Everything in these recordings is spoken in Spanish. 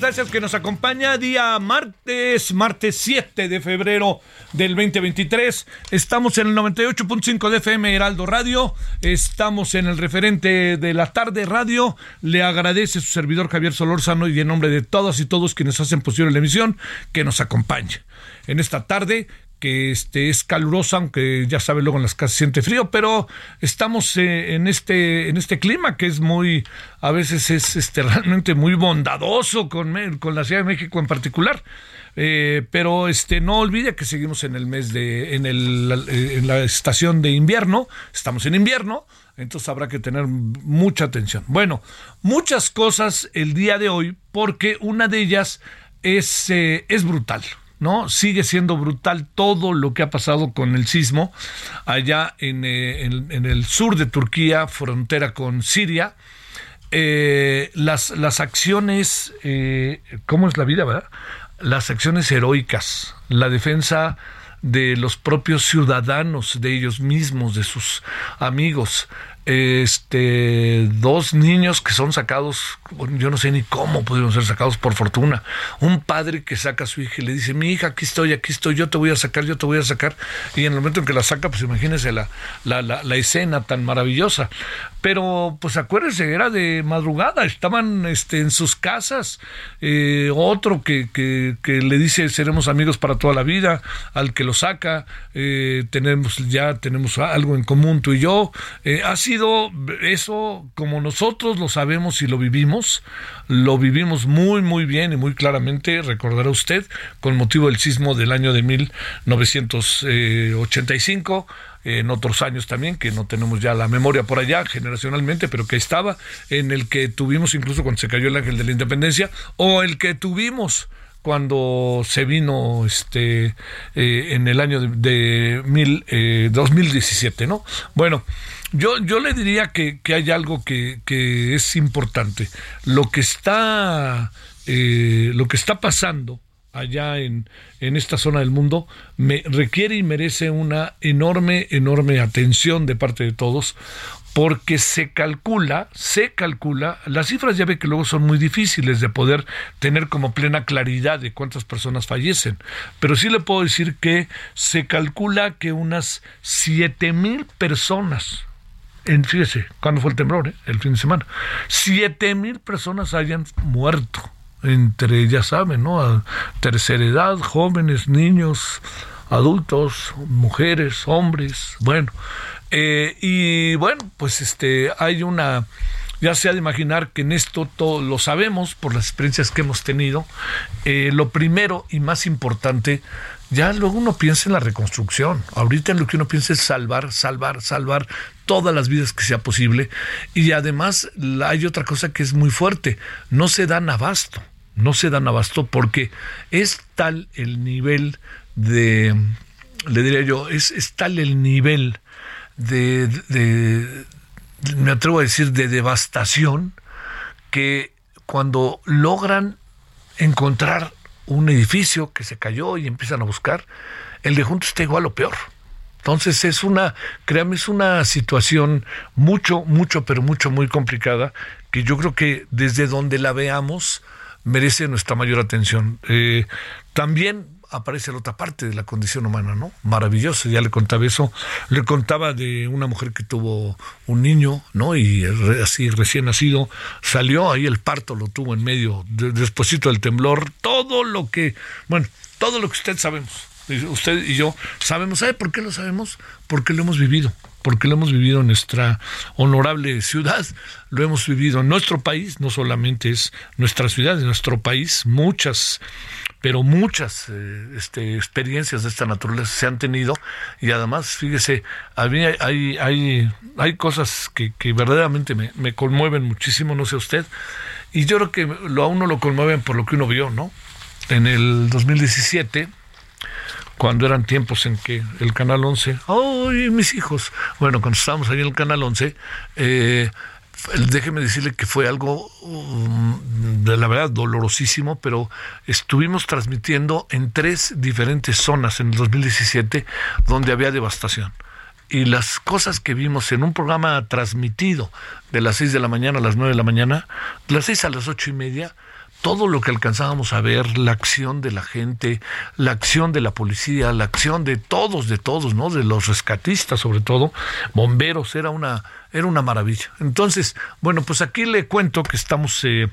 Gracias que nos acompaña día martes, martes 7 de febrero del 2023. Estamos en el 98.5 de FM Heraldo Radio. Estamos en el referente de la tarde radio. Le agradece su servidor Javier Solórzano y en nombre de todas y todos quienes hacen posible la emisión que nos acompañe. En esta tarde que este es calurosa, aunque ya sabe luego en las casas siente frío, pero estamos eh, en este en este clima que es muy a veces es este realmente muy bondadoso con con la Ciudad de México en particular. Eh, pero este no olvide que seguimos en el mes de en el eh, en la estación de invierno, estamos en invierno, entonces habrá que tener mucha atención. Bueno, muchas cosas el día de hoy porque una de ellas es es brutal. ¿No? Sigue siendo brutal todo lo que ha pasado con el sismo allá en, eh, el sur de Turquía, frontera con Siria. Eh, las, las acciones, eh, ¿cómo es la vida, verdad? Las acciones heroicas, la defensa de los propios ciudadanos, de ellos mismos, de sus amigos. Este, dos niños que son sacados, yo no sé ni cómo pudieron ser sacados por fortuna. Un padre que saca a su hija y le dice, mi hija, aquí estoy, aquí estoy, yo te voy a sacar, yo te voy a sacar. Y en el momento en que la saca, pues imagínese la, la, la, escena tan maravillosa. Pero, pues acuérdese, era de madrugada, estaban este, en sus casas. Eh, otro que, que, le dice, seremos amigos para toda la vida, al que lo saca, eh, tenemos ya tenemos algo en común tú y yo. Eh, ha eso como nosotros lo sabemos y lo vivimos, lo vivimos muy, muy bien y muy claramente, recordará usted, con motivo del sismo del año de 1985 en otros años también, que no tenemos ya la memoria por allá generacionalmente, pero que estaba, en el que tuvimos incluso cuando se cayó el ángel de la independencia, o el que tuvimos cuando se vino este eh, en el año de, mil, eh, 2017, ¿no? Bueno, yo, yo le diría que, que hay algo que, que es importante. Lo que está, eh, lo que está pasando allá en, en esta zona del mundo me requiere y merece una enorme, enorme atención de parte de todos, porque se calcula, se calcula, las cifras ya ve que luego son muy difíciles de poder tener como plena claridad de cuántas personas fallecen, pero sí le puedo decir que se calcula que unas siete mil personas en, fíjese, cuando fue el temblor, eh? el fin de semana, siete mil personas hayan muerto entre, ya saben, ¿no? Tercera edad, jóvenes, niños, adultos, mujeres, hombres, bueno. Eh, y bueno, pues este, hay una, ya se ha de imaginar que en esto todo lo sabemos por las experiencias que hemos tenido. Eh, lo primero y más importante, ya luego uno piensa en la reconstrucción. Ahorita lo que uno piensa es salvar, salvar, salvar todas las vidas que sea posible. Y además hay otra cosa que es muy fuerte, no se dan abasto, no se dan abasto porque es tal el nivel de, le diría yo, es, es tal el nivel de, de- me atrevo a decir, de devastación que cuando logran encontrar un edificio que se cayó y empiezan a buscar, el de juntos está igual o peor. Entonces es una, créame, es una situación mucho, mucho, pero mucho, muy complicada, que yo creo que desde donde la veamos merece nuestra mayor atención. Eh, también aparece la otra parte de la condición humana, ¿no? Maravilloso, ya le contaba eso. Le contaba de una mujer que tuvo un niño, ¿no? Y así recién nacido, salió ahí el parto, lo tuvo en medio, despuésito del temblor, todo lo que, bueno, todo lo que usted sabemos, usted y yo sabemos. ¿Sabe por qué lo sabemos? Porque lo hemos vivido porque lo hemos vivido en nuestra honorable ciudad, lo hemos vivido en nuestro país, no solamente es nuestra ciudad, es nuestro país, muchas pero muchas eh, este, experiencias de esta naturaleza se han tenido y además, fíjese, a mí hay, hay, hay cosas que, que verdaderamente me, me, conmueven muchísimo, no sé usted, y yo creo que lo, a uno lo conmueven por lo que uno vio, ¿no? En el 2017, cuando eran tiempos en que el Canal 11, ¡ay, mis hijos! Bueno, cuando estábamos ahí en el Canal 11, eh, déjeme decirle que fue algo um, de la verdad dolorosísimo, pero estuvimos transmitiendo en tres diferentes zonas en el 2017 donde había devastación. Y las cosas que vimos en un programa transmitido de las 6 de la mañana a las 9 de la mañana, de las 6 a las ocho y media, todo lo que alcanzábamos a ver, la acción de la gente, la acción de la policía, la acción de todos, de todos, ¿no? De los rescatistas sobre todo, bomberos, era una, era una maravilla. Entonces, bueno, pues aquí le cuento que estamos eh,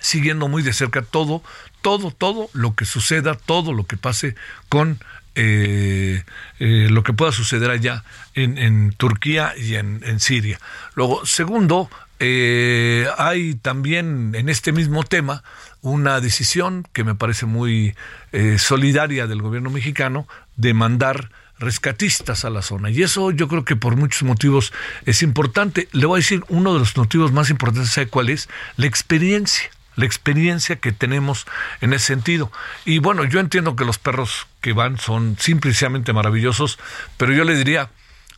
siguiendo muy de cerca todo, todo, todo lo que suceda, todo lo que pase con eh, eh, lo que pueda suceder allá en, Turquía y en, en, Siria. Luego, segundo, eh, hay también en este mismo tema una decisión que me parece muy eh, solidaria del gobierno mexicano de mandar rescatistas a la zona. Y eso yo creo que por muchos motivos es importante. Le voy a decir, uno de los motivos más importantes, ¿sabe cuál es? La experiencia la experiencia que tenemos en ese sentido. Y bueno, yo entiendo que los perros que van son simplemente maravillosos, pero yo le diría,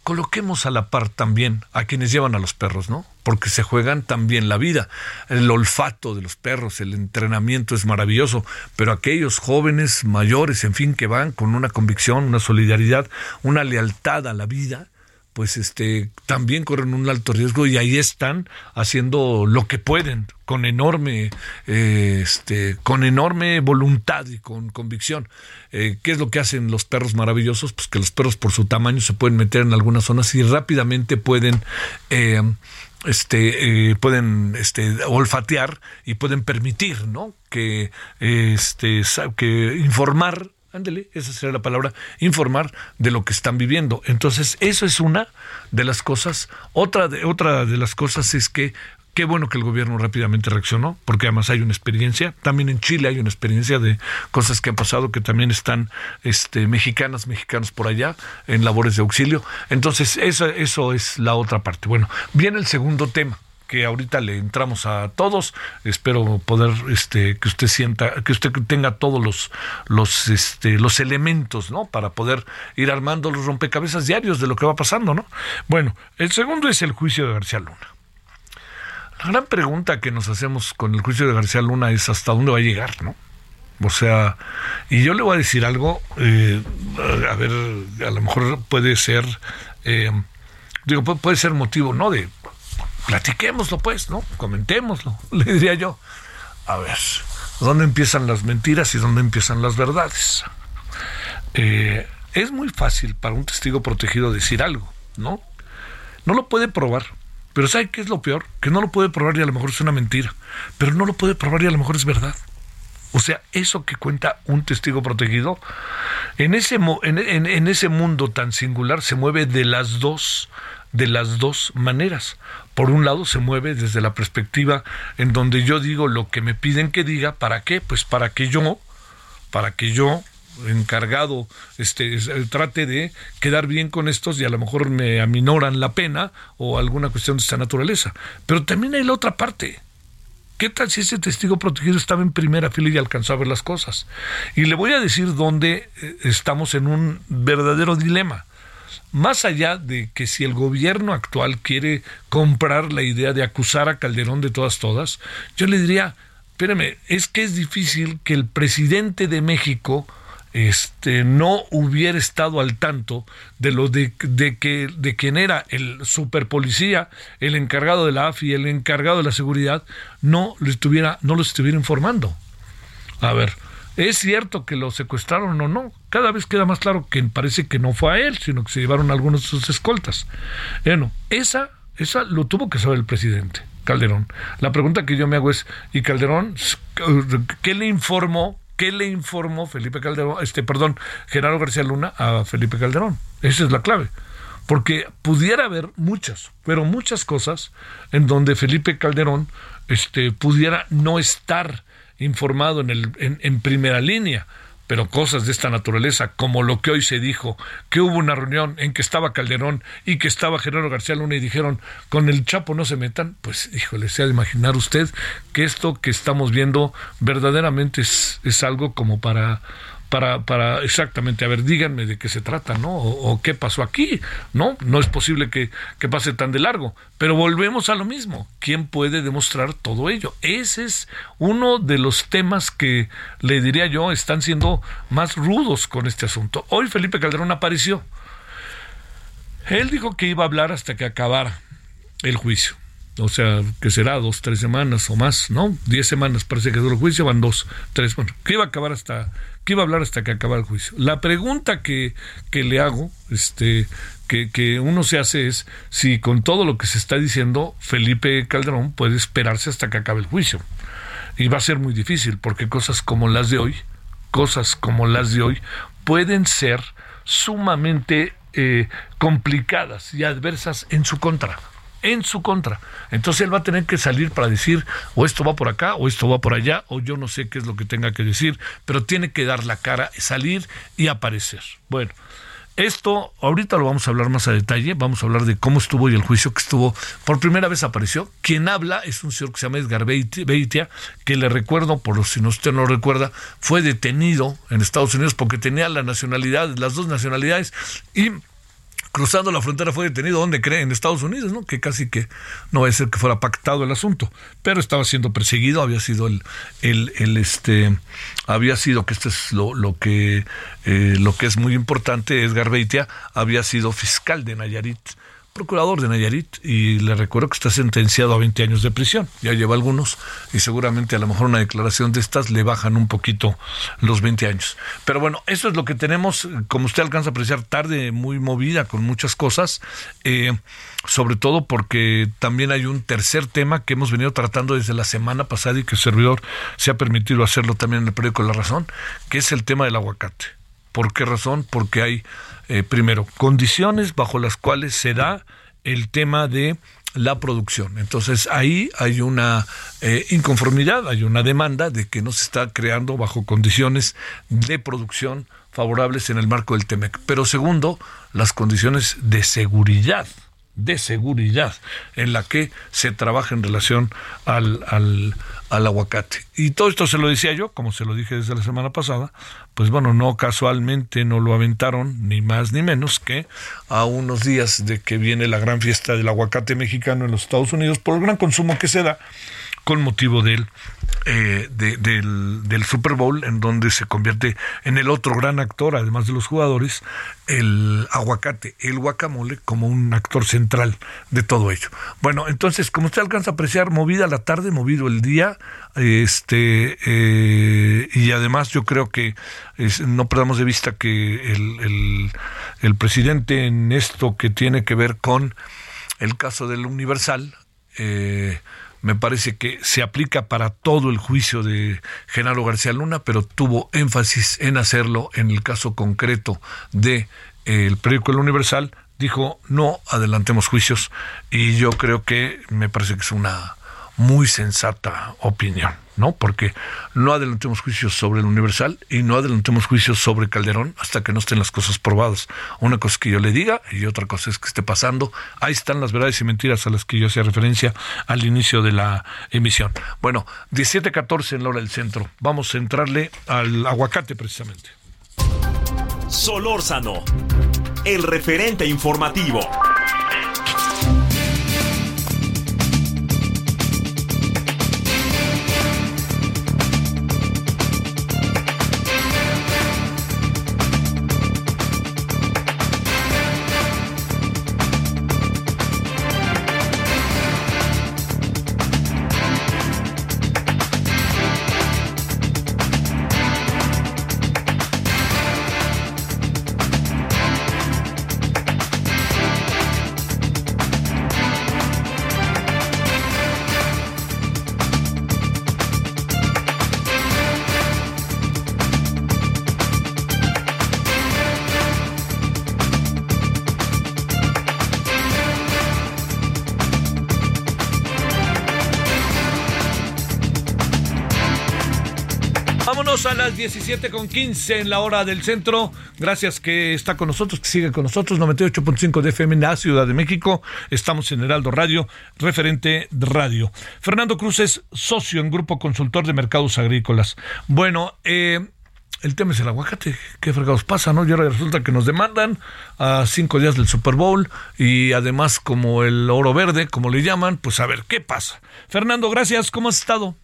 coloquemos a la par también a quienes llevan a los perros, ¿no? Porque se juegan también la vida. El olfato de los perros, el entrenamiento es maravilloso, pero aquellos jóvenes, mayores, en fin, que van con una convicción, una solidaridad, una lealtad a la vida, pues este también corren un alto riesgo y ahí están haciendo lo que pueden con enorme eh, este con enorme voluntad y con convicción. Eh, qué es lo que hacen los perros maravillosos pues que los perros por su tamaño se pueden meter en algunas zonas y rápidamente pueden eh, este pueden este olfatear y pueden permitir no que este que informar ándele, esa sería la palabra, informar de lo que están viviendo. Entonces, eso es una de las cosas. Otra de, de las cosas es que Qué bueno que el gobierno rápidamente reaccionó, porque además hay una experiencia. También en Chile hay una experiencia de cosas que han pasado que también están este, mexicanas, mexicanos por allá en labores de auxilio. Entonces, eso, eso es la otra parte. Bueno, viene el segundo tema que ahorita le entramos a todos. Espero poder este que usted sienta que usted tenga todos los los este los elementos, ¿no? Para poder ir armando los rompecabezas diarios de lo que va pasando, ¿no? Bueno, el segundo es el juicio de García Luna. La gran pregunta que nos hacemos con el juicio de García Luna es hasta dónde va a llegar, ¿no? O sea, y yo le voy a decir algo, eh, a ver, a lo mejor puede ser, eh, digo, puede ser motivo, ¿no? De platiquémoslo pues, ¿no? Comentémoslo, le diría yo. A ver, ¿dónde empiezan las mentiras y dónde empiezan las verdades? Eh, es muy fácil para un testigo protegido decir algo, ¿no? No lo puede probar, pero ¿sabe qué es lo peor? Que no lo puede probar y a lo mejor es una mentira, pero no lo puede probar y a lo mejor es verdad. O sea, eso que cuenta un testigo protegido, en ese, en, en ese mundo tan singular se mueve de las dos de las dos maneras. Por un lado se mueve desde la perspectiva en donde yo digo lo que me piden que diga, ¿para qué? Pues para que yo, para que yo encargado este trate de quedar bien con estos y a lo mejor me aminoran la pena o alguna cuestión de esta naturaleza. Pero también hay la otra parte. ¿Qué tal si ese testigo protegido estaba en primera fila y alcanzó a ver las cosas? Y le voy a decir dónde eh, estamos en un verdadero dilema más allá de que si el gobierno actual quiere comprar la idea de acusar a Calderón de todas, todas, yo le diría, espérame, es que es difícil que el presidente de México este, no hubiera estado al tanto de lo de, que de quien era el superpolicía, el encargado de la AFI, el encargado de la seguridad, no lo estuviera, no lo estuviera informando. A ver, ¿es cierto que lo secuestraron o no? Cada vez queda más claro que parece que no fue a él, sino que se llevaron algunos de sus escoltas. Bueno, esa, esa lo tuvo que saber el presidente. Calderón. La pregunta que yo me hago es, ¿y Calderón qué le informó ¿Qué le informó Felipe Calderón, este, perdón, Genaro García Luna a Felipe Calderón? Esa es la clave. Porque pudiera haber muchas, pero muchas cosas en donde Felipe Calderón este, pudiera no estar informado en, el, en primera línea pero cosas de esta naturaleza, como lo que hoy se dijo, que hubo una reunión en que estaba Calderón y que estaba Gerardo García Luna y dijeron, con el Chapo no se metan, pues híjole, se ha de imaginar usted que esto que estamos viendo verdaderamente es, es algo como para para, para exactamente, a ver, díganme de qué se trata, ¿no? O, qué pasó aquí, ¿no? No es posible que, que, pase tan de largo. Pero volvemos a lo mismo. ¿Quién puede demostrar todo ello? Ese es uno de los temas que, le diría yo, están siendo más rudos con este asunto. Hoy Felipe Calderón apareció. Él dijo que iba a hablar hasta que acabara el juicio o sea, que será dos, tres semanas o más, ¿no? Diez semanas parece que dura el juicio, van dos, tres, bueno, que iba a acabar hasta, que iba a hablar hasta que acabara el juicio. La pregunta que, que le hago, este, que, que uno se hace es si con todo lo que se está diciendo, Felipe Calderón puede esperarse hasta que acabe el juicio. Y va a ser muy difícil, porque cosas como las de hoy, cosas como las de hoy, pueden ser sumamente eh, complicadas y adversas en su contra en su contra. Entonces él va a tener que salir para decir o esto va por acá o esto va por allá o yo no sé qué es lo que tenga que decir, pero tiene que dar la cara, salir y aparecer. Bueno, esto ahorita lo vamos a hablar más a detalle, vamos a hablar de cómo estuvo y el juicio que estuvo. Por primera vez apareció. Quien habla es un señor que se llama Edgar Beitia, que le recuerdo, por si no usted no lo recuerda, fue detenido en Estados Unidos porque tenía la nacionalidad, las dos nacionalidades y cruzando la frontera fue detenido, ¿dónde cree? En Estados Unidos, ¿no? Que casi que no va a ser que fuera pactado el asunto, pero estaba siendo perseguido, había sido el, el, el este, había sido, que esto es lo, lo que, eh, lo que es muy importante, Edgar Beitia había sido fiscal de Nayarit procurador de Nayarit y le recuerdo que está sentenciado a 20 años de prisión. Ya lleva algunos y seguramente a lo mejor una declaración de estas le bajan un poquito los 20 años. Pero bueno, eso es lo que tenemos, como usted alcanza a apreciar, tarde muy movida con muchas cosas. Eh, sobre todo porque también hay un tercer tema que hemos venido tratando desde la semana pasada y que el servidor se ha permitido hacerlo también en el periódico La Razón, que es el tema del aguacate. ¿Por qué razón? Porque hay eh, primero, condiciones bajo las cuales se da el tema de la producción. Entonces ahí hay una eh, inconformidad, hay una demanda de que no se está creando bajo condiciones de producción favorables en el marco del TEMEC. Pero segundo, las condiciones de seguridad de seguridad en la que se trabaja en relación al, al, al, aguacate. Y todo esto se lo decía yo, como se lo dije desde la semana pasada, pues bueno, no casualmente no lo aventaron, ni más ni menos que a unos días de que viene la gran fiesta del aguacate mexicano en los Estados Unidos por el gran consumo que se da con motivo del, eh, del, del, Super Bowl, en donde se convierte en el otro gran actor, además de los jugadores, el aguacate, el guacamole, como un actor central de todo ello. Bueno, entonces, como usted alcanza a apreciar, movida la tarde, movido el día, este eh, y además yo creo que no perdamos de vista que el, el, el presidente en esto que tiene que ver con el caso del Universal, eh, me parece que se aplica para todo el juicio de Genaro García Luna, pero tuvo énfasis en hacerlo en el caso concreto de eh, el periódico El Universal, dijo no adelantemos juicios y yo creo que me parece que es una muy sensata opinión, ¿no? Porque no adelantemos juicios sobre el Universal y no adelantemos juicios sobre Calderón hasta que no estén las cosas probadas. Una cosa es que yo le diga y otra cosa es que esté pasando. Ahí están las verdades y mentiras a las que yo hacía referencia al inicio de la emisión. Bueno, 17.14 en la hora del centro. Vamos a entrarle al aguacate precisamente. Solórzano, el referente informativo. Las 17 con 15 en la hora del centro. Gracias que está con nosotros, que sigue con nosotros. 98.5 de FM en la Ciudad de México. Estamos en Heraldo Radio, referente radio. Fernando Cruz es socio en Grupo Consultor de Mercados Agrícolas. Bueno, eh, el tema es el aguacate. ¿Qué fregados pasa, no? Y ahora resulta que nos demandan a cinco días del Super Bowl y además como el oro verde, como le llaman, pues a ver, ¿qué pasa? Fernando, gracias. ¿Cómo has estado?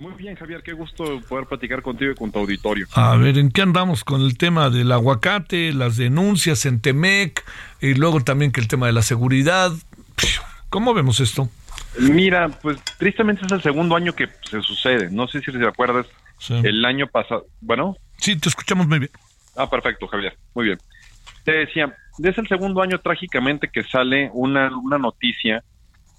Muy bien, Javier, qué gusto poder platicar contigo y con tu auditorio. A ver, ¿en qué andamos con el tema del aguacate, las denuncias en Temec y luego también que el tema de la seguridad? ¿Cómo vemos esto? Mira, pues tristemente es el segundo año que se sucede. No sé si te acuerdas, el año pasado, bueno. Sí, te escuchamos muy bien. Ah, perfecto, Javier, muy bien. Te decía, es el segundo año trágicamente que sale una, una noticia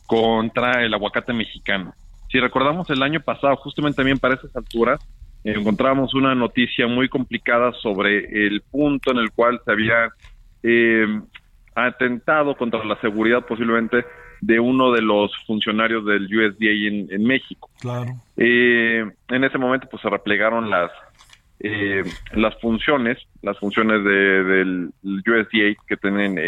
contra el aguacate mexicano. Si recordamos el año pasado, justamente también para esas alturas, encontramos una noticia muy complicada sobre el punto en el cual se había eh, atentado contra la seguridad posiblemente de uno de los funcionarios del USDA en, México. Claro. Eh, en ese momento pues se replegaron las eh, las funciones, las funciones de, del USDA que tienen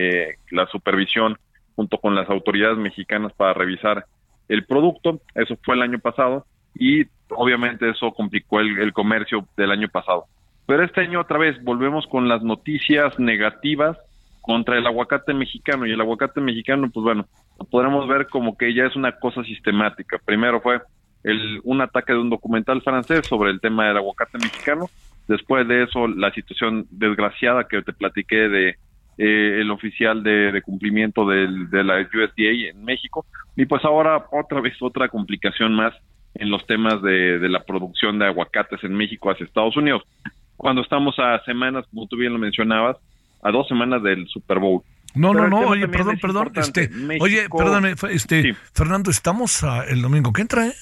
la supervisión junto con las autoridades mexicanas para revisar el producto. Eso fue el año pasado y obviamente eso complicó el, comercio del año pasado. Pero este año otra vez volvemos con las noticias negativas contra el aguacate mexicano y el aguacate mexicano, pues bueno, lo podremos ver como que ya es una cosa sistemática. Primero fue el, un ataque de un documental francés sobre el tema del aguacate mexicano. Después de eso, la situación desgraciada que te platiqué de eh, el oficial de, cumplimiento del, de la USDA en México. Y pues ahora otra vez otra complicación más en los temas de, de la producción de aguacates en México hacia Estados Unidos. Cuando estamos a semanas, como tú bien lo mencionabas, a dos semanas del Super Bowl. No, no, no, oye, perdón, perdón, este, oye, perdóname, este, Fernando, estamos el domingo que entra, ¿eh?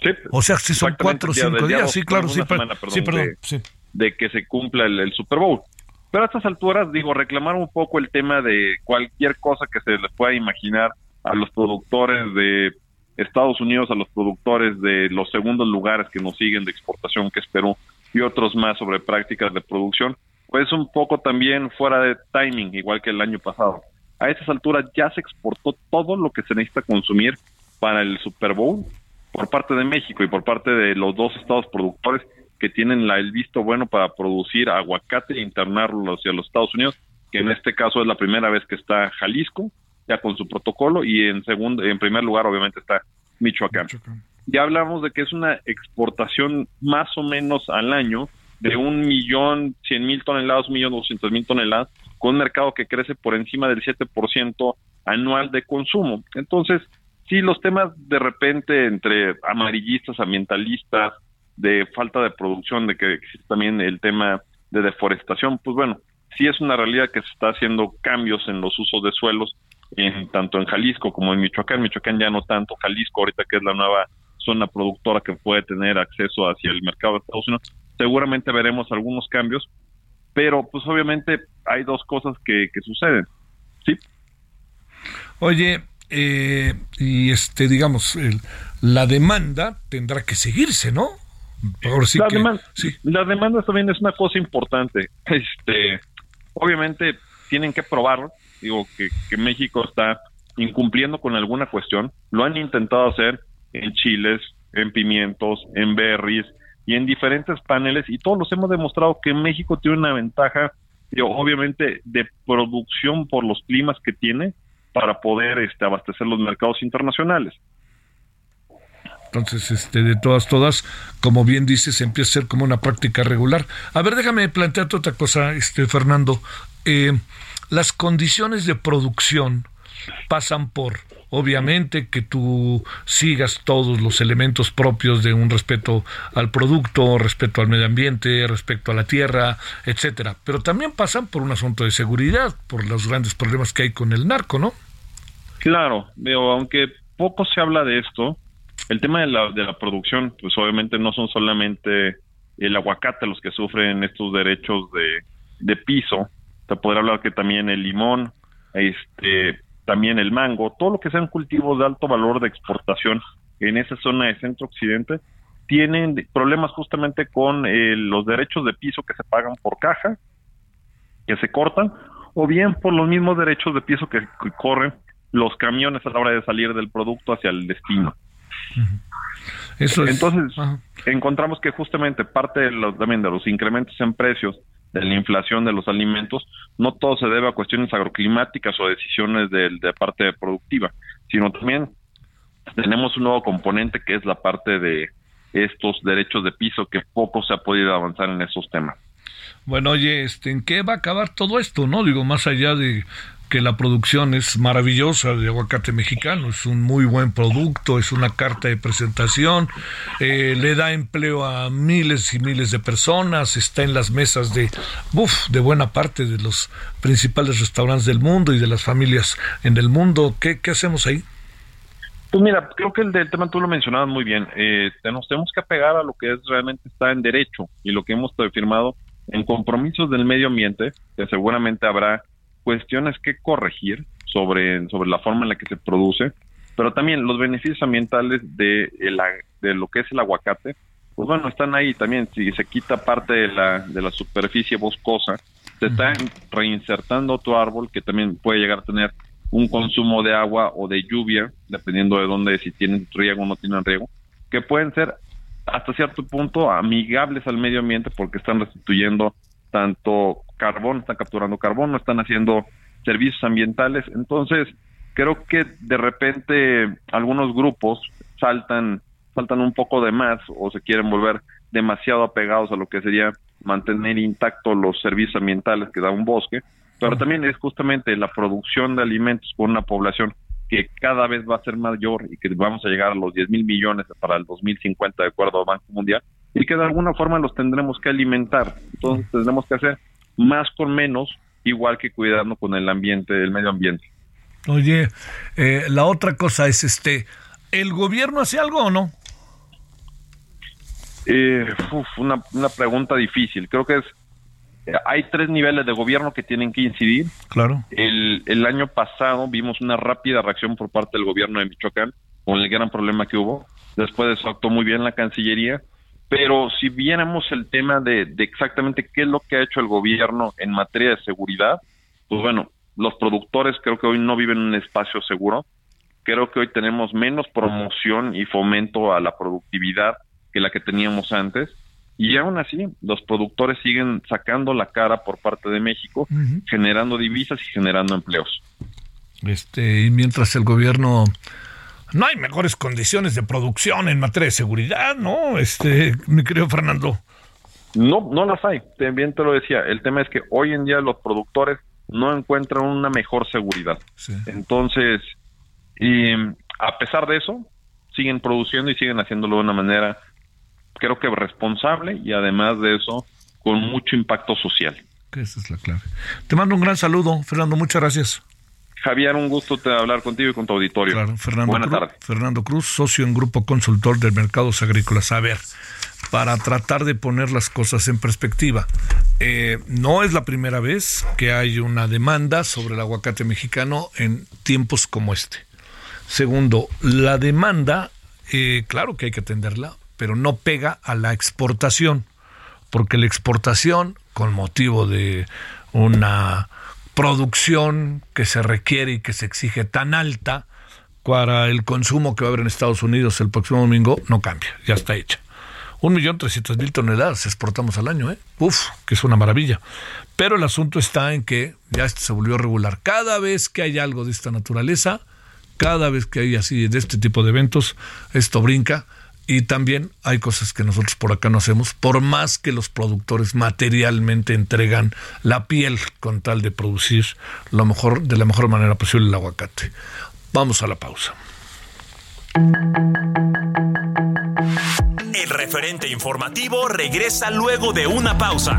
Sí. O sea, si son cuatro o cinco días, sí, claro, sí, sí, perdón, de, de, que se cumpla el Super Bowl. Pero a estas alturas, digo, reclamar un poco el tema de cualquier cosa que se les pueda imaginar a los productores de Estados Unidos, a los productores de los segundos lugares que nos siguen de exportación, que es Perú, y otros más sobre prácticas de producción, pues un poco también fuera de timing, igual que el año pasado. A estas alturas ya se exportó todo lo que se necesita consumir para el Super Bowl por parte de México y por parte de los dos estados productores que tienen la, el visto bueno para producir aguacate e internarlo hacia los Estados Unidos, que en este caso es la primera vez que está Jalisco, ya con su protocolo, y en segundo, en primer lugar obviamente está Michoacán. Ya hablamos de que es una exportación más o menos al año de un millón cien mil toneladas, un millón doscientos mil toneladas, con un mercado que crece por encima del 7% anual de consumo. Entonces, sí, los temas de repente entre amarillistas, ambientalistas, de falta de producción, de que existe también el tema de deforestación, pues bueno, sí es una realidad que se está haciendo cambios en los usos de suelos, en tanto en Jalisco como en Michoacán. Michoacán ya no tanto, Jalisco ahorita que es la nueva zona productora que puede tener acceso hacia el mercado de Estados Unidos, seguramente veremos algunos cambios, pero pues obviamente hay dos cosas que, que suceden, ¿sí? Oye, eh, y este, digamos, la demanda tendrá que seguirse, ¿no? La, demanda, la demanda también es una cosa importante. Este, obviamente tienen que probar, digo, que, que México está incumpliendo con alguna cuestión. Lo han intentado hacer en chiles, en pimientos, en berries y en diferentes paneles y todos los hemos demostrado que México tiene una ventaja, digo, obviamente, de producción por los climas que tiene para poder este, abastecer los mercados internacionales. Entonces, este, de todas, todas, como bien dices, empieza a ser como una práctica regular. A ver, déjame plantearte otra cosa, este, Fernando. Eh, las condiciones de producción pasan por, obviamente, que tú sigas todos los elementos propios de un respeto al producto, respeto al medio ambiente, respeto a la tierra, etcétera. Pero también pasan por un asunto de seguridad, por los grandes problemas que hay con el narco, ¿no? Claro, veo, aunque poco se habla de esto, el tema de la, de la producción, pues obviamente no son solamente el aguacate los que sufren estos derechos de, de piso. Te podría hablar que también el limón, este, también el mango, todo lo que sean cultivos de alto valor de exportación en esa zona de centro occidente, tienen problemas justamente con eh, los derechos de piso que se pagan por caja, que se cortan, o bien por los mismos derechos de piso que, corren los camiones a la hora de salir del producto hacia el destino. Eso Entonces, encontramos que justamente parte de los, también de los incrementos en precios de la inflación de los alimentos, no todo se debe a cuestiones agroclimáticas o decisiones de, de parte productiva, sino también tenemos un nuevo componente que es la parte de estos derechos de piso que poco se ha podido avanzar en esos temas. Bueno, oye, este, ¿en qué va a acabar todo esto? No digo más allá de que la producción es maravillosa de aguacate mexicano, es un muy buen producto, es una carta de presentación, eh, le da empleo a miles y miles de personas, está en las mesas de, uf, de buena parte de los principales restaurantes del mundo y de las familias en el mundo. ¿Qué, qué hacemos ahí? Pues mira, creo que el del tema tú lo mencionabas muy bien. Eh, nos tenemos que apegar a lo que es realmente está en derecho y lo que hemos firmado en compromisos del medio ambiente, que seguramente habrá cuestiones que corregir sobre, sobre la forma en la que se produce, pero también los beneficios ambientales de, de lo que es el aguacate, pues bueno, están ahí también. Si se quita parte de la, de la superficie boscosa, se está reinsertando otro árbol que también puede llegar a tener un consumo de agua o de lluvia, dependiendo de dónde, si tienen riego o no tienen riego, que pueden ser hasta cierto punto amigables al medio ambiente porque están restituyendo tanto carbón, están capturando carbón, no están haciendo servicios ambientales. Entonces, creo que de repente algunos grupos saltan, saltan un poco de más o se quieren volver demasiado apegados a lo que sería mantener intactos los servicios ambientales que da un bosque, pero también es justamente la producción de alimentos con una población que cada vez va a ser mayor y que vamos a llegar a los 10 mil millones para el 2050 de acuerdo al Banco Mundial y que de alguna forma los tendremos que alimentar. Entonces tendremos que hacer más con menos, igual que cuidando con el ambiente, el medio ambiente. Oye, eh, la otra cosa es este, ¿el gobierno hace algo o no? Eh, una, una pregunta difícil. Creo que es hay tres niveles de gobierno que tienen que incidir. Claro. El, el año pasado vimos una rápida reacción por parte del gobierno de Michoacán con el gran problema que hubo. Después de eso actuó muy bien la Cancillería pero si viéramos el tema de, exactamente qué es lo que ha hecho el gobierno en materia de seguridad, pues bueno, los productores creo que hoy no viven en un espacio seguro. Creo que hoy tenemos menos promoción y fomento a la productividad que la que teníamos antes. Y aún así, los productores siguen sacando la cara por parte de México, generando divisas y generando empleos. Este, y mientras el gobierno no hay mejores condiciones de producción en materia de seguridad, ¿no? Este, mi querido Fernando. No, no las hay. También te lo decía. El tema es que hoy en día los productores no encuentran una mejor seguridad. Entonces, y a pesar de eso, siguen produciendo y siguen haciéndolo de una manera, creo que responsable y además de eso, con mucho impacto social. Que esa es la clave. Te mando un gran saludo, Fernando. Muchas gracias. Javier, un gusto hablar contigo y con tu auditorio. Claro, Fernando tardes. Fernando Cruz, socio en Grupo Consultor de Mercados Agrícolas. A ver, para tratar de poner las cosas en perspectiva, eh, no es la primera vez que hay una demanda sobre el aguacate mexicano en tiempos como este. Segundo, la demanda, eh, claro que hay que atenderla, pero no pega a la exportación, porque la exportación, con motivo de una producción que se requiere y que se exige tan alta para el consumo que va a haber en Estados Unidos el próximo domingo no cambia, ya está hecha. Un millón trescientos mil toneladas exportamos al año, ¿eh? Uf, que es una maravilla. Pero el asunto está en que ya esto se volvió regular. Cada vez que hay algo de esta naturaleza, cada vez que hay así de este tipo de eventos, esto brinca y también hay cosas que nosotros por acá no hacemos, por más que los productores materialmente entregan la piel con tal de producir lo mejor, de la mejor manera posible el aguacate. Vamos a la pausa. El referente informativo regresa luego de una pausa.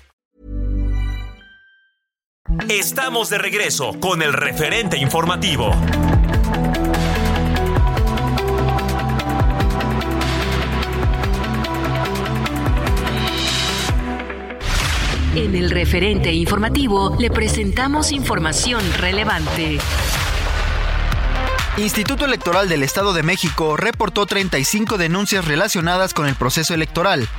Estamos de regreso con el referente informativo. En el referente informativo le presentamos información relevante. Instituto Electoral del Estado de México reportó 35 denuncias relacionadas con el proceso electoral.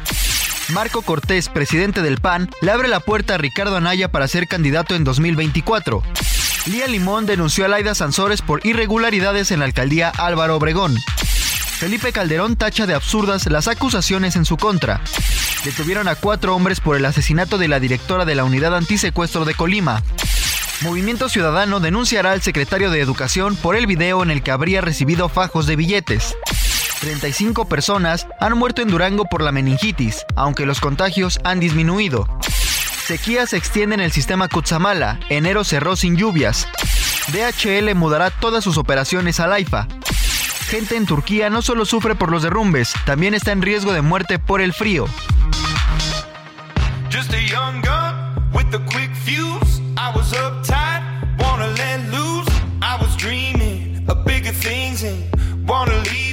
Marco Cortés, presidente del PAN, le abre la puerta a Ricardo Anaya para ser candidato en 2024. Lía Limón denunció a Laida Sansores por irregularidades en la alcaldía Álvaro Obregón. Felipe Calderón tacha de absurdas las acusaciones en su contra. Detuvieron a cuatro hombres por el asesinato de la directora de la Unidad Antisecuestro de Colima. Movimiento Ciudadano denunciará al secretario de Educación por el video en el que habría recibido fajos de billetes. 35 personas han muerto en Durango por la meningitis, aunque los contagios han disminuido. Sequía se extiende en el sistema Cutzamala. Enero cerró sin lluvias. DHL mudará todas sus operaciones al AIFA. Gente en Turquía no solo sufre por los derrumbes, también está en riesgo de muerte por el frío. A a wanna leave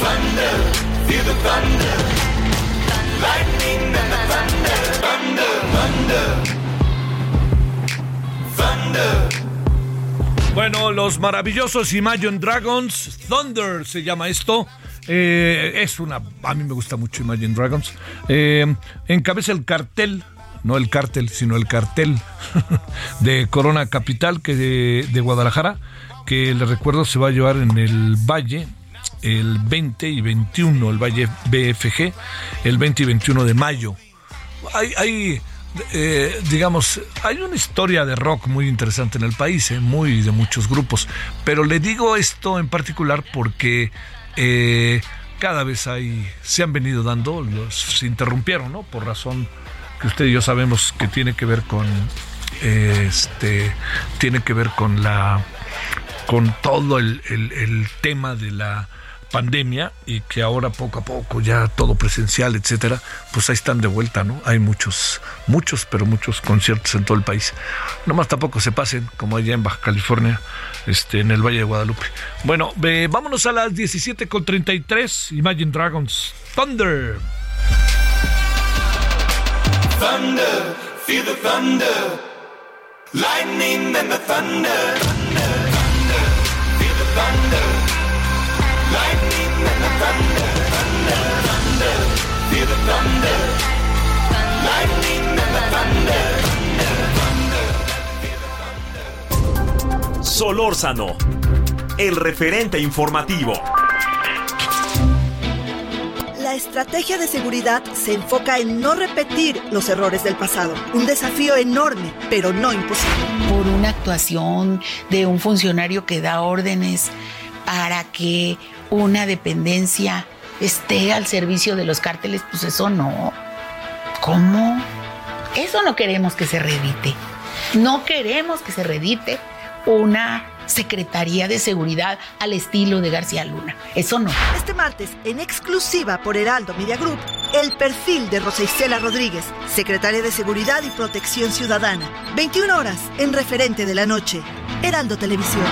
Thunder, feel the thunder. Lightning and the thunder. Thunder, thunder. Thunder. Bueno, los maravillosos Imagine Dragons, Thunder se llama esto. Eh, es una. A mí me gusta mucho Imagine Dragons. Eh, encabeza el cartel, no el cartel, sino el cartel de Corona Capital que de, de Guadalajara, que les recuerdo se va a llevar en el Valle el 20 y 21, el Valle BFG, el 20 y 21 de mayo. Hay, eh, digamos, hay una historia de rock muy interesante en el país, eh, muy de muchos grupos, pero le digo esto en particular porque eh, cada vez hay, se han venido dando, los, se interrumpieron, ¿no? Por razón que usted y yo sabemos que tiene que ver con, este, tiene que ver con la, con todo el- el tema de la pandemia y que ahora poco a poco ya todo presencial, etcétera, pues ahí están de vuelta, ¿no? Hay muchos, muchos, pero muchos conciertos en todo el país. Nomás tampoco se pasen, como allá en Baja California, este, en el Valle de Guadalupe. Bueno, vámonos a las 17 con 33, Imagine Dragons, Thunder. Thunder, feel the thunder. Lightning and the. Thunder, thunder, feel the thunder. Solórzano, el referente informativo. La estrategia de seguridad se enfoca en no repetir los errores del pasado. Un desafío enorme, pero no imposible. por una actuación de un funcionario que da órdenes para que una dependencia esté al servicio de los cárteles, pues eso no. ¿Cómo? Eso no queremos que se reedite. No queremos que se reedite una Secretaría de Seguridad al estilo de García Luna. Eso no. Este martes, en exclusiva por Heraldo Media Group, el perfil de Rosa Isela Rodríguez, secretaria de Seguridad y Protección Ciudadana. 21 horas en referente de la noche. Heraldo Televisión.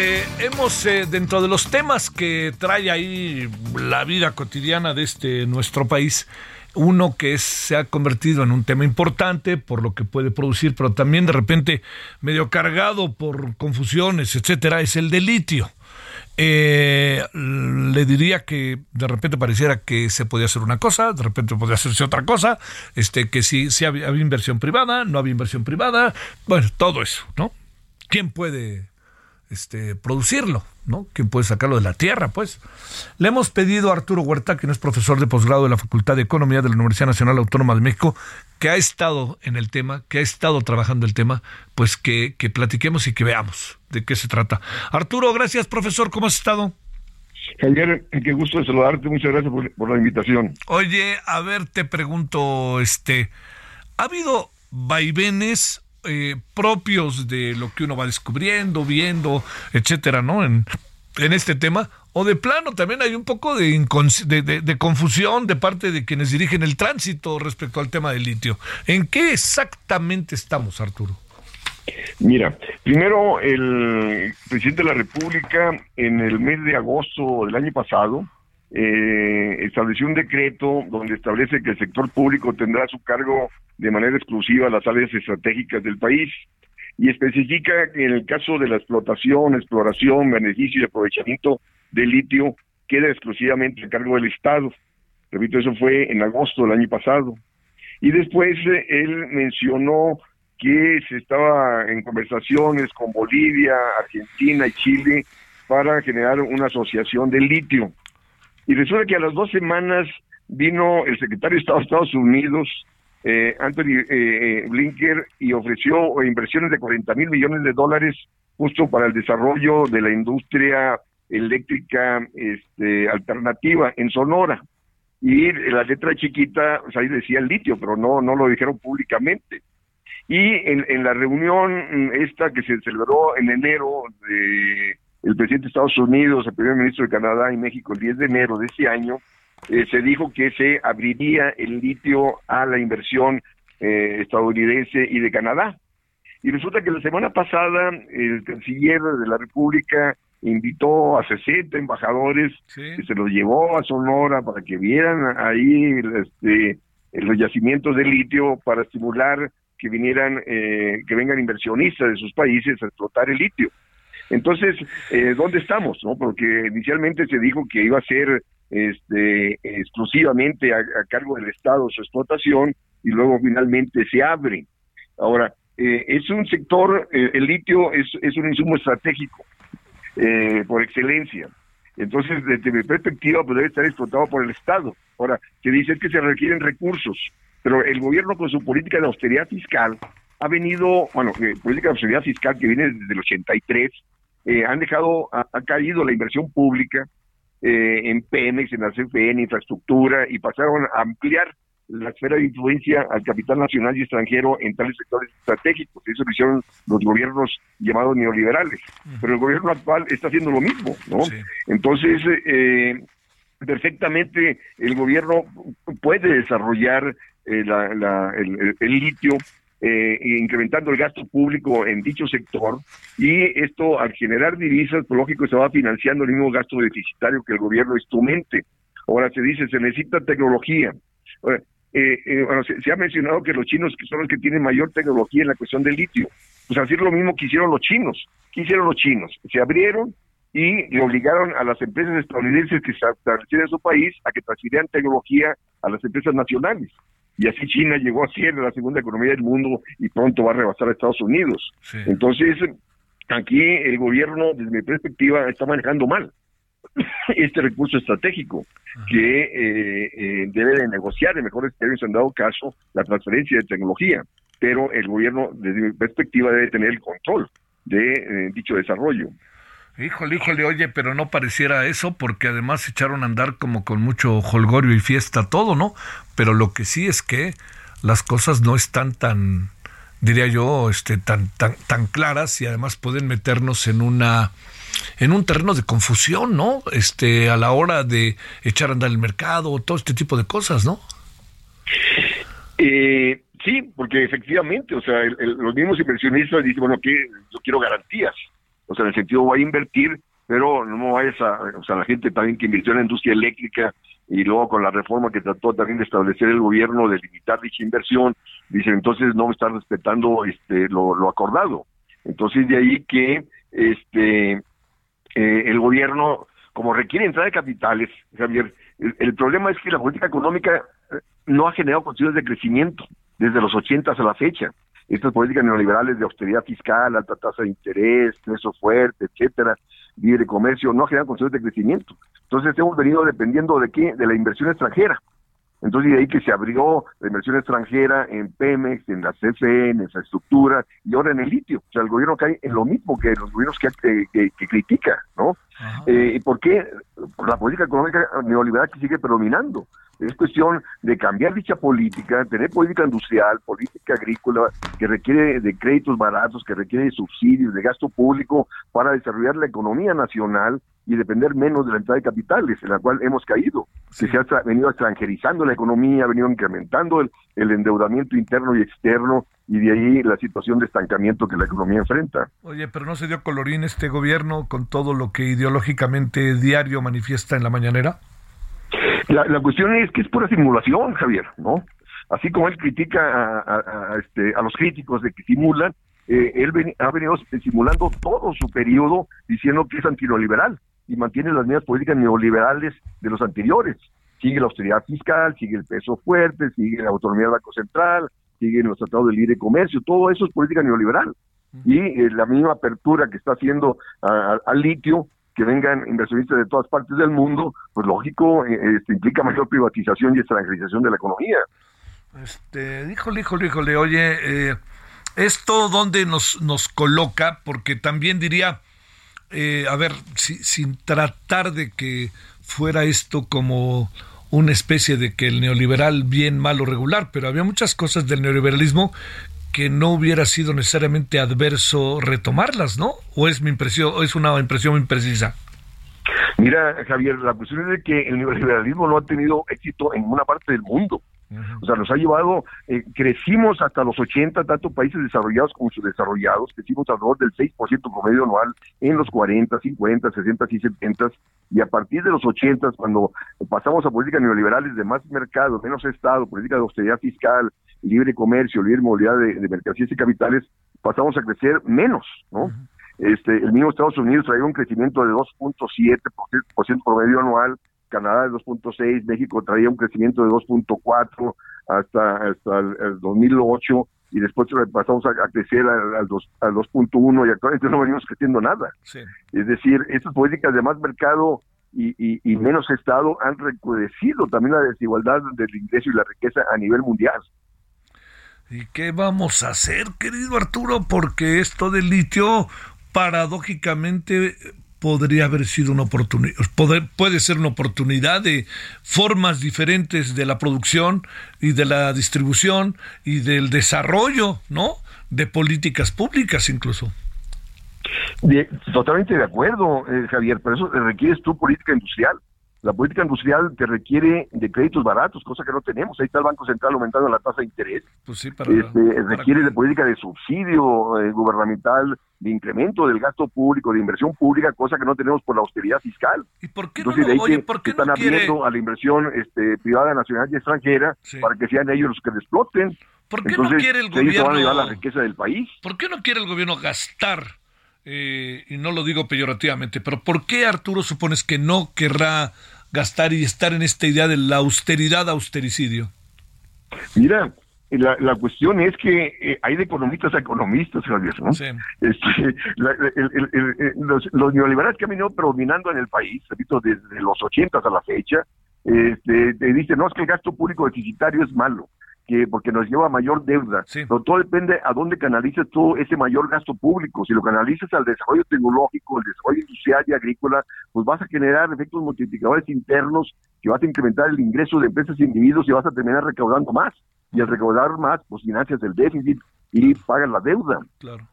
Eh, hemos, eh, dentro de los temas que trae ahí la vida cotidiana de este nuestro país, Uno que se ha convertido en un tema importante por lo que puede producir, pero también de repente medio cargado por confusiones, etcétera, es el de litio. Eh, le diría que de repente pareciera que se podía hacer una cosa, de repente podía hacerse otra cosa, este, que si, si había, había inversión privada, no había inversión privada, bueno, todo eso, ¿no? ¿Quién puede este, producirlo? ¿no? ¿Quién puede sacarlo de la tierra, pues? Le hemos pedido a Arturo Huerta, que no es profesor de posgrado de la Facultad de Economía de la Universidad Nacional Autónoma de México, que ha estado en el tema, que ha estado trabajando el tema, pues que, que platiquemos y que veamos de qué se trata. Arturo, gracias, profesor, ¿cómo has estado? Javier, qué gusto de saludarte, muchas gracias por, por la invitación. Oye, a ver, te pregunto, este, ¿ha habido vaivenes eh, propios de lo que uno va descubriendo, viendo, etcétera, ¿no? En, este tema. O de plano también hay un poco de- de confusión de parte de quienes dirigen el tránsito respecto al tema del litio. ¿En qué exactamente estamos, Arturo? Mira, primero el presidente de la República en el mes de agosto del año pasado eh, estableció un decreto donde establece que el sector público tendrá a su cargo de manera exclusiva las áreas estratégicas del país y especifica que en el caso de la explotación, exploración, beneficio y aprovechamiento del litio queda exclusivamente a cargo del Estado. Repito, eso fue en agosto del año pasado. Y después eh, él mencionó que se estaba en conversaciones con Bolivia, Argentina y Chile para generar una asociación del litio. Y resulta que a las dos semanas vino el secretario de Estado de Estados Unidos, eh, Anthony eh, eh, Blinker, y ofreció inversiones de 40 mil millones de dólares justo para el desarrollo de la industria eléctrica este, alternativa en Sonora. Y la letra chiquita, pues ahí decía el litio, pero no, no lo dijeron públicamente. Y en, en la reunión mm, esta que se celebró en enero de el presidente de Estados Unidos, el primer ministro de Canadá y México el 10 de enero de este año, eh, se dijo que se abriría el litio a la inversión eh, estadounidense y de Canadá. Y resulta que la semana pasada el canciller de la República invitó a 60 embajadores que se los llevó a Sonora para que vieran ahí este, los yacimientos de litio para estimular que vinieran, eh, que vengan inversionistas de sus países a explotar el litio. Entonces, eh, ¿dónde estamos? no? Porque inicialmente se dijo que iba a ser este, exclusivamente a, cargo del Estado su explotación y luego finalmente se abre. Ahora, eh, es un sector, eh, el litio es, es un insumo estratégico eh, por excelencia. Entonces, desde mi perspectiva, pues debe estar explotado por el Estado. Ahora, se dice que se requieren recursos, pero el gobierno con su política de austeridad fiscal ha venido, bueno, eh, política de austeridad fiscal que viene desde el 83, eh, han dejado, ha, ha caído la inversión pública eh, en Pemex, en la CFE, en infraestructura, y pasaron a ampliar la esfera de influencia al capital nacional y extranjero en tales sectores estratégicos. Eso lo hicieron los gobiernos llamados neoliberales. Pero el gobierno actual está haciendo lo mismo, ¿no? Entonces, eh, perfectamente el gobierno puede desarrollar eh, la- la- el, el- el litio eh, incrementando el gasto público en dicho sector y esto al generar divisas, pues lógico se va financiando el mismo gasto deficitario que el gobierno instrumente. Ahora se dice, se necesita tecnología. Eh, eh, bueno, se, ha mencionado que los chinos son los que tienen mayor tecnología en la cuestión del litio. Pues hacer lo mismo que hicieron los chinos. ¿Qué hicieron los chinos? Se abrieron y le obligaron a las empresas estadounidenses que se establecieran en su país a que transfirieran tecnología a las empresas nacionales. Y así China llegó a ser la segunda economía del mundo y pronto va a rebasar a Estados Unidos. Entonces, aquí el gobierno, desde mi perspectiva, está manejando mal este recurso estratégico que eh, eh, debe de negociar en mejores términos en dado caso la transferencia de tecnología, pero el gobierno desde mi perspectiva debe tener el control de eh, dicho desarrollo. Híjole, híjole, oye, pero no pareciera eso porque además se echaron a andar como con mucho holgorio y fiesta todo, ¿no? Pero lo que sí es que las cosas no están tan, diría yo, este, tan, tan, tan claras y además pueden meternos en una en un terreno de confusión, ¿no? Este, a la hora de echar a andar el mercado, todo este tipo de cosas, ¿no? Eh, sí, porque efectivamente, o sea, el- los mismos inversionistas dicen, bueno, que yo quiero garantías, o sea, en el sentido voy a invertir, pero no vayas a, o sea, la gente también que invirtió en la industria eléctrica, y luego con la reforma que trató también de establecer el gobierno de limitar dicha inversión, dicen entonces no me está respetando este lo, lo acordado. Entonces de ahí que este eh, el gobierno, como requiere entrada de capitales, Javier, el, el problema es que la política económica eh, no ha generado condiciones de crecimiento desde los 80 a la fecha. Estas políticas neoliberales de austeridad fiscal, alta tasa de interés, peso fuerte, etcétera, libre comercio, no generan condiciones de crecimiento. Entonces hemos venido dependiendo de qué? De la inversión extranjera. Entonces de ahí que se abrió la inversión extranjera en Pemex, en la CFE, en infraestructura y ahora en el litio. O sea, el gobierno cae en lo mismo que los gobiernos que, que, que- que critica, ¿no? Eh, ¿Y por qué? Por la política económica neoliberal que sigue predominando. Es cuestión de cambiar dicha política, tener política industrial, política agrícola, que requiere de créditos baratos, que requiere de subsidios, de gasto público para desarrollar la economía nacional y depender menos de la entrada de capitales, en la cual hemos caído, que se ha venido extranjerizando la economía, ha venido incrementando el, el endeudamiento interno y externo, y de ahí la situación de estancamiento que la economía enfrenta. Oye, pero no se dio colorín este gobierno con todo lo que ideológicamente diario manifiesta en la mañanera. La, la cuestión es que es pura simulación, Javier, ¿no? Así como él critica a, a- a, este, a los críticos de que simulan, eh, él ven- ha venido simulando todo su periodo diciendo que es antineoliberal y mantiene las mismas políticas neoliberales de los anteriores. Sigue la austeridad fiscal, sigue el peso fuerte, sigue la autonomía del Banco Central, sigue los tratados de libre comercio, todo eso es política neoliberal. Y eh, la misma apertura que está haciendo al litio, que vengan inversionistas de todas partes del mundo, pues lógico, eh, este, implica mayor privatización y extranjerización de la economía. Este, híjole, híjole, híjole, oye, eh, ¿esto dónde nos, nos coloca? Porque también diría, eh, a ver, si- sin tratar de que fuera esto como una especie de que el neoliberal bien, malo, regular, pero había muchas cosas del neoliberalismo que no hubiera sido necesariamente adverso retomarlas, ¿no? ¿O es mi impresión, o es una impresión muy precisa? Mira, Javier, la cuestión es de que el neoliberalismo no ha tenido éxito en una parte del mundo. O sea, nos ha llevado, eh, crecimos hasta los 80, tanto países desarrollados como subdesarrollados, crecimos alrededor del 6% promedio anual en los 40, 50, 60 y 70, y a partir de los 80, cuando pasamos a políticas neoliberales de más mercado, menos Estado, política de austeridad fiscal, libre comercio, libre movilidad de, de mercancías y capitales, pasamos a crecer menos, ¿no? Este, el mismo Estados Unidos traía un crecimiento de 2.7% promedio anual, Canadá de 2.6, México traía un crecimiento de 2.4 hasta, hasta el, el 2008 y después pasamos a, a crecer al, al, dos- al 2.1 y actualmente no venimos creciendo nada. Es decir, estas políticas de más mercado y, y- y menos Estado han recrudecido también la desigualdad del ingreso y la riqueza a nivel mundial. ¿Y qué vamos a hacer, querido Arturo? Porque esto del litio, paradójicamente, podría haber sido una oportunidad, puede ser una oportunidad de formas diferentes de la producción y de la distribución y del desarrollo, ¿no? De políticas públicas incluso. Totalmente de acuerdo, eh, Javier, pero eso requieres tu política industrial. La política industrial te requiere de créditos baratos, cosa que no tenemos. Ahí está el Banco Central aumentando la tasa de interés. Pues sí, para, Este, para- requiere de política de subsidio eh, gubernamental, de incremento del gasto público, de inversión pública, cosa que no tenemos por la austeridad fiscal. ¿Y por qué Entonces, no, de oye, que ¿por qué están no quiere- abriendo a la inversión este, privada, nacional y extranjera para que sean ellos los que lo exploten. ¿Por qué no quiere el van a gobierno- llevar la riqueza del país. ¿Por qué no quiere el gobierno gastar? Eh, y no lo digo peyorativamente, pero ¿por qué Arturo supones que no querrá gastar y estar en esta idea de la austeridad austericidio? Mira, la, la cuestión es que eh, hay de economistas a economistas, Javier, ¿no? Sí. Este, la- el- el- el- el- los, los neoliberales que han venido predominando en el país, repito, desde los 80 a la fecha, este, te dicen, no, es que el gasto público deficitario es malo, que porque nos lleva a mayor deuda. Pero todo depende a dónde canalices todo ese mayor gasto público. Si lo canalizas al desarrollo tecnológico, al desarrollo industrial y agrícola, pues vas a generar efectos multiplicadores internos que vas a incrementar el ingreso de empresas e individuos y vas a terminar recaudando más. Y al recaudar más, pues financias el déficit y pagas la deuda.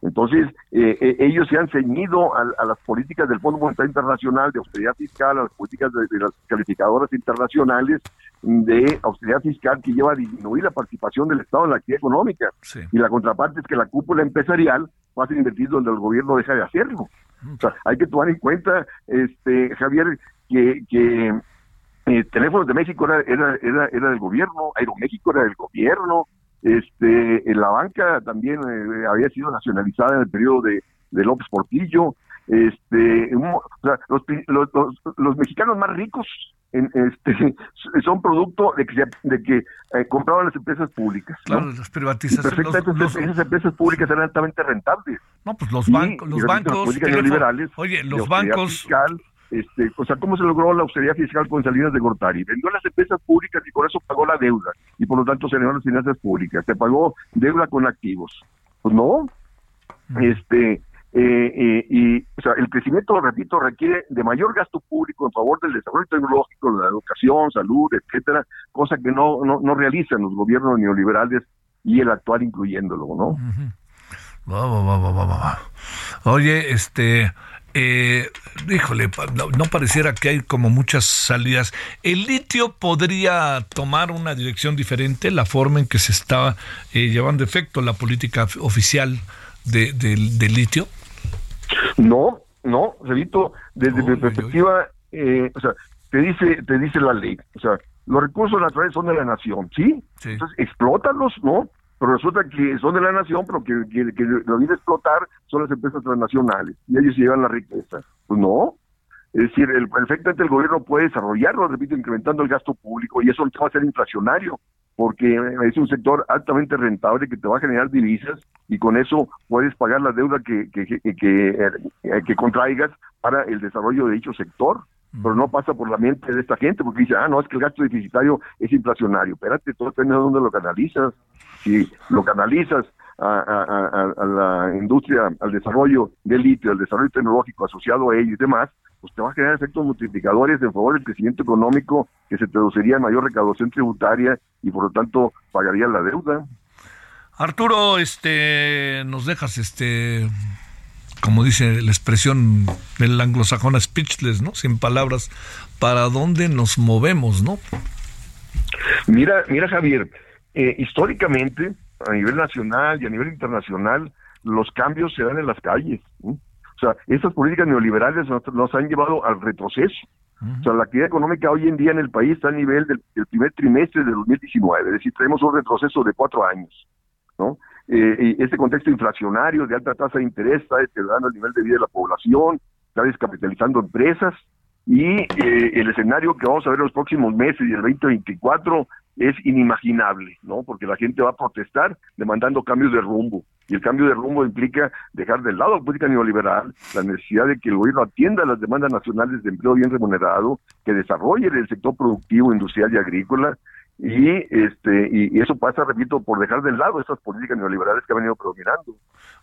Entonces, eh, eh, ellos se han ceñido a, a las políticas del Fondo Monetario Internacional de austeridad fiscal, a las políticas de, de las calificadoras internacionales de austeridad fiscal que lleva a disminuir la participación del Estado en la actividad económica. Y la contraparte es que la cúpula empresarial va a invertir donde el gobierno deja de hacerlo. O sea, hay que tomar en cuenta, este Javier, que, que eh, Teléfonos de México era, era, era, era del gobierno, Aeroméxico era del gobierno, este, la banca también eh, había sido nacionalizada en el periodo de, de López Portillo, este, o sea, los, los, los, mexicanos más ricos en, este, son producto de que, de que eh, compraban las empresas públicas. Claro, las privatizaciones. Perfectamente, esas empresas públicas eran altamente rentables. No, pues los, bancos, los bancos. neoliberales, oye, los bancos. Fiscal, este, o sea, ¿cómo se logró la austeridad fiscal con Salinas de Gortari? Vendió las empresas públicas y por eso pagó la deuda y por lo tanto se las finanzas públicas. Se pagó deuda con activos. Pues no. Este, eh, eh, y o sea, el crecimiento, repito, requiere de mayor gasto público en favor del desarrollo tecnológico, de la educación, salud, etcétera, cosa que no, no, no realizan los gobiernos neoliberales y el actual incluyéndolo, ¿no? Oye, este, eh, híjole, no, pareciera que hay como muchas salidas. ¿El litio podría tomar una dirección diferente, la forma en que se está eh, llevando efecto la política oficial de, del litio? No, no, repito, desde mi perspectiva, eh, o sea, te dice, te dice la ley, o sea, los recursos naturales son de la nación, ¿sí? Entonces, explótalos, ¿no? Pero resulta que son de la nación, pero que, que, lo viene a explotar son las empresas transnacionales y ellos se llevan la riqueza. Pues no. Es decir, el, perfectamente el gobierno puede desarrollarlo, repito, incrementando el gasto público y eso va a ser inflacionario, porque es un sector altamente rentable que te va a generar divisas y con eso puedes pagar la deuda que, que, que, que, eh, que contraigas para el desarrollo de dicho sector pero no pasa por la mente de esta gente porque dice, ah, no, es que el gasto deficitario es inflacionario. Espérate, todo depende de dónde lo canalizas. Si lo canalizas a, la industria, al desarrollo del litio, al desarrollo tecnológico asociado a ello y demás, pues te va a generar efectos multiplicadores en favor del crecimiento económico que se traduciría en mayor recaudación tributaria y por lo tanto pagaría la deuda. Arturo, este, nos dejas este como dice la expresión del anglosajón speechless, ¿no? Sin palabras, ¿para dónde nos movemos, no? Mira, mira Javier, eh, históricamente, a nivel nacional y a nivel internacional, los cambios se dan en las calles. O sea, estas políticas neoliberales nos, han llevado al retroceso. O sea, la actividad económica hoy en día en el país está a nivel del, primer trimestre de 2019, es decir, tenemos un retroceso de cuatro años, ¿no? eh, este contexto inflacionario de alta tasa de interés está deteriorando el nivel de vida de la población, está descapitalizando empresas y eh, el escenario que vamos a ver en los próximos meses y el 2024 es inimaginable, ¿no? Porque la gente va a protestar demandando cambios de rumbo. Y el cambio de rumbo implica dejar de lado la política neoliberal, la necesidad de que el gobierno atienda las demandas nacionales de empleo bien remunerado, que desarrolle el sector productivo, industrial y agrícola, y este y, eso pasa repito por dejar de lado esas políticas neoliberales que han venido predominando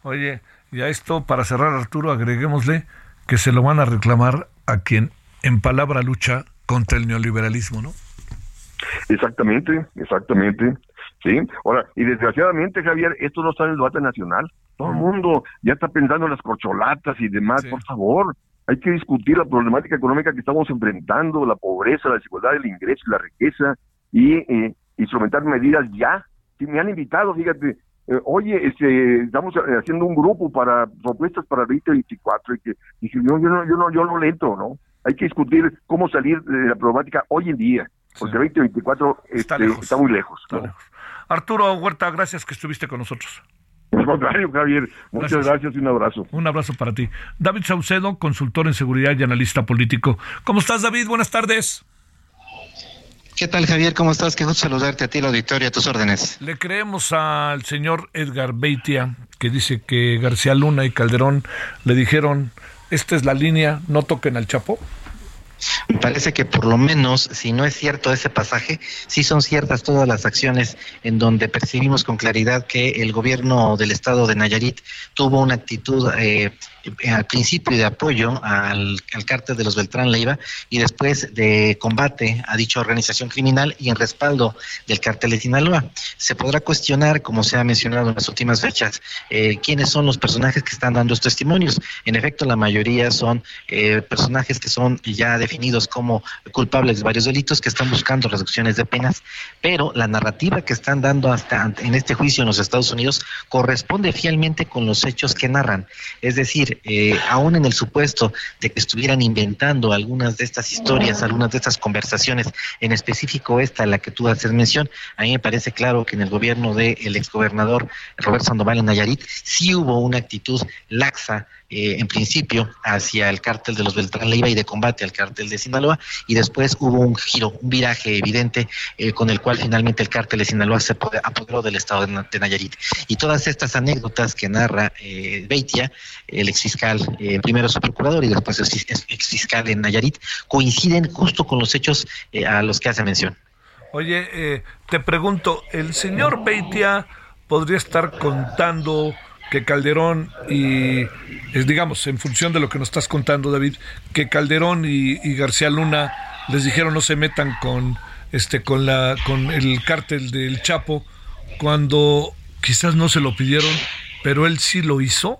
oye y a esto para cerrar Arturo agreguémosle que se lo van a reclamar a quien en palabra lucha contra el neoliberalismo no exactamente exactamente sí. Ahora y desgraciadamente Javier esto no está en el debate nacional. Todo el mundo ya está pensando en las corcholatas y demás por favor. Hay que discutir la problemática económica que estamos enfrentando, la pobreza, la desigualdad del ingreso y la riqueza, y eh, instrumentar medidas ya. Si me han invitado, fíjate, eh, oye, este, estamos haciendo un grupo para propuestas para el 2024 y que dije, yo, yo no, yo no, yo no le entro, ¿no? Hay que discutir cómo salir de la problemática hoy en día, porque el 2024 está, este, está muy lejos. Arturo Huerta, gracias que estuviste con nosotros. Al contrario, Javier. Muchas gracias. y un abrazo. Un abrazo para ti. David Saucedo, consultor en seguridad y analista político. ¿Cómo estás, David? Buenas tardes. ¿Qué tal, Javier? ¿Cómo estás? Qué gusto saludarte a ti, la auditoria, a tus órdenes. Le creemos al señor Edgar Beitia, que dice que García Luna y Calderón le dijeron, esta es la línea, no toquen al Chapo. Me parece que por lo menos, si no es cierto ese pasaje, sí son ciertas todas las acciones en donde percibimos con claridad que el gobierno del estado de Nayarit tuvo una actitud eh, al principio de apoyo al, al cártel de los Beltrán Leiva y después de combate a dicha organización criminal y en respaldo del cártel de Sinaloa. se podrá cuestionar, como se ha mencionado en las últimas fechas, eh, quiénes son los personajes que están dando estos testimonios. En efecto, la mayoría son eh, personajes que son ya definidos como culpables de varios delitos, que están buscando reducciones de penas, pero la narrativa que están dando hasta en este juicio en los Estados Unidos corresponde fielmente con los hechos que narran. Es decir, eh, aún en el supuesto de que estuvieran inventando algunas de estas historias, algunas de estas conversaciones, en específico esta, la que tú haces mención, a mí me parece claro que en el gobierno del exgobernador Roberto Sandoval en Nayarit sí hubo una actitud laxa eh, en principio hacia el cártel de los Beltrán Leiva y de combate al cártel de Sinaloa y después hubo un giro, un viraje evidente eh, con el cual finalmente el cártel de Sinaloa se apoderó del estado de, Nayarit. Y todas estas anécdotas que narra eh, Beitia, el exfiscal, eh, primero su procurador y después el exfiscal en Nayarit, coinciden justo con los hechos a los que hace mención. Oye, te pregunto, ¿el señor Beitia podría estar contando que Calderón y, digamos, en función de lo que nos estás contando, David, que Calderón y, García Luna les dijeron no se metan con este con la con el cártel del Chapo cuando quizás no se lo pidieron, pero él sí lo hizo.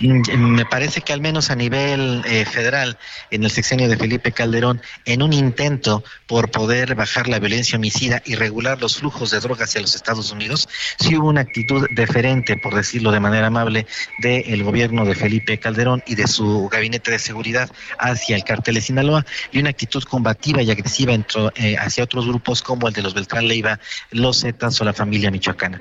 Me parece que al menos a nivel eh, federal, en el sexenio de Felipe Calderón, en un intento por poder bajar la violencia homicida y regular los flujos de drogas hacia los Estados Unidos, sí hubo una actitud deferente, por decirlo de manera amable, del gobierno de Felipe Calderón y de su gabinete de seguridad hacia el cartel de Sinaloa y una actitud combativa y agresiva eh, hacia otros grupos como el de los Beltrán Leiva, los Zetas o la familia michoacana.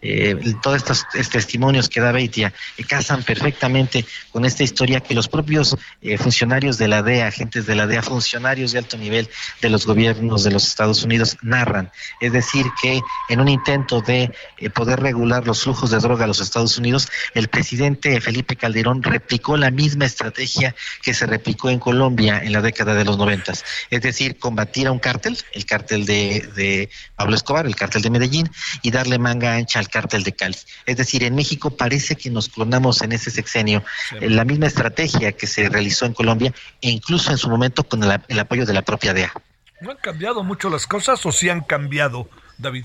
Eh, todos estos, testimonios que da Beitia casan perfectamente con esta historia que los propios eh, funcionarios de la DEA, agentes de la DEA, funcionarios de alto nivel de los gobiernos de los Estados Unidos narran. Es decir, que en un intento de eh, poder regular los flujos de droga a los Estados Unidos, el presidente Felipe Calderón replicó la misma estrategia que se replicó en Colombia en la década de los noventas. Es decir, combatir a un cártel, el cártel de, de Pablo Escobar, el cártel de Medellín, y darle manga ancha al cártel de Cali. Es decir, en México parece que nos clonamos en ese sexenio la misma estrategia que se realizó en Colombia e incluso en su momento con el, apoyo de la propia DEA. ¿No han cambiado mucho las cosas o sí han cambiado, David?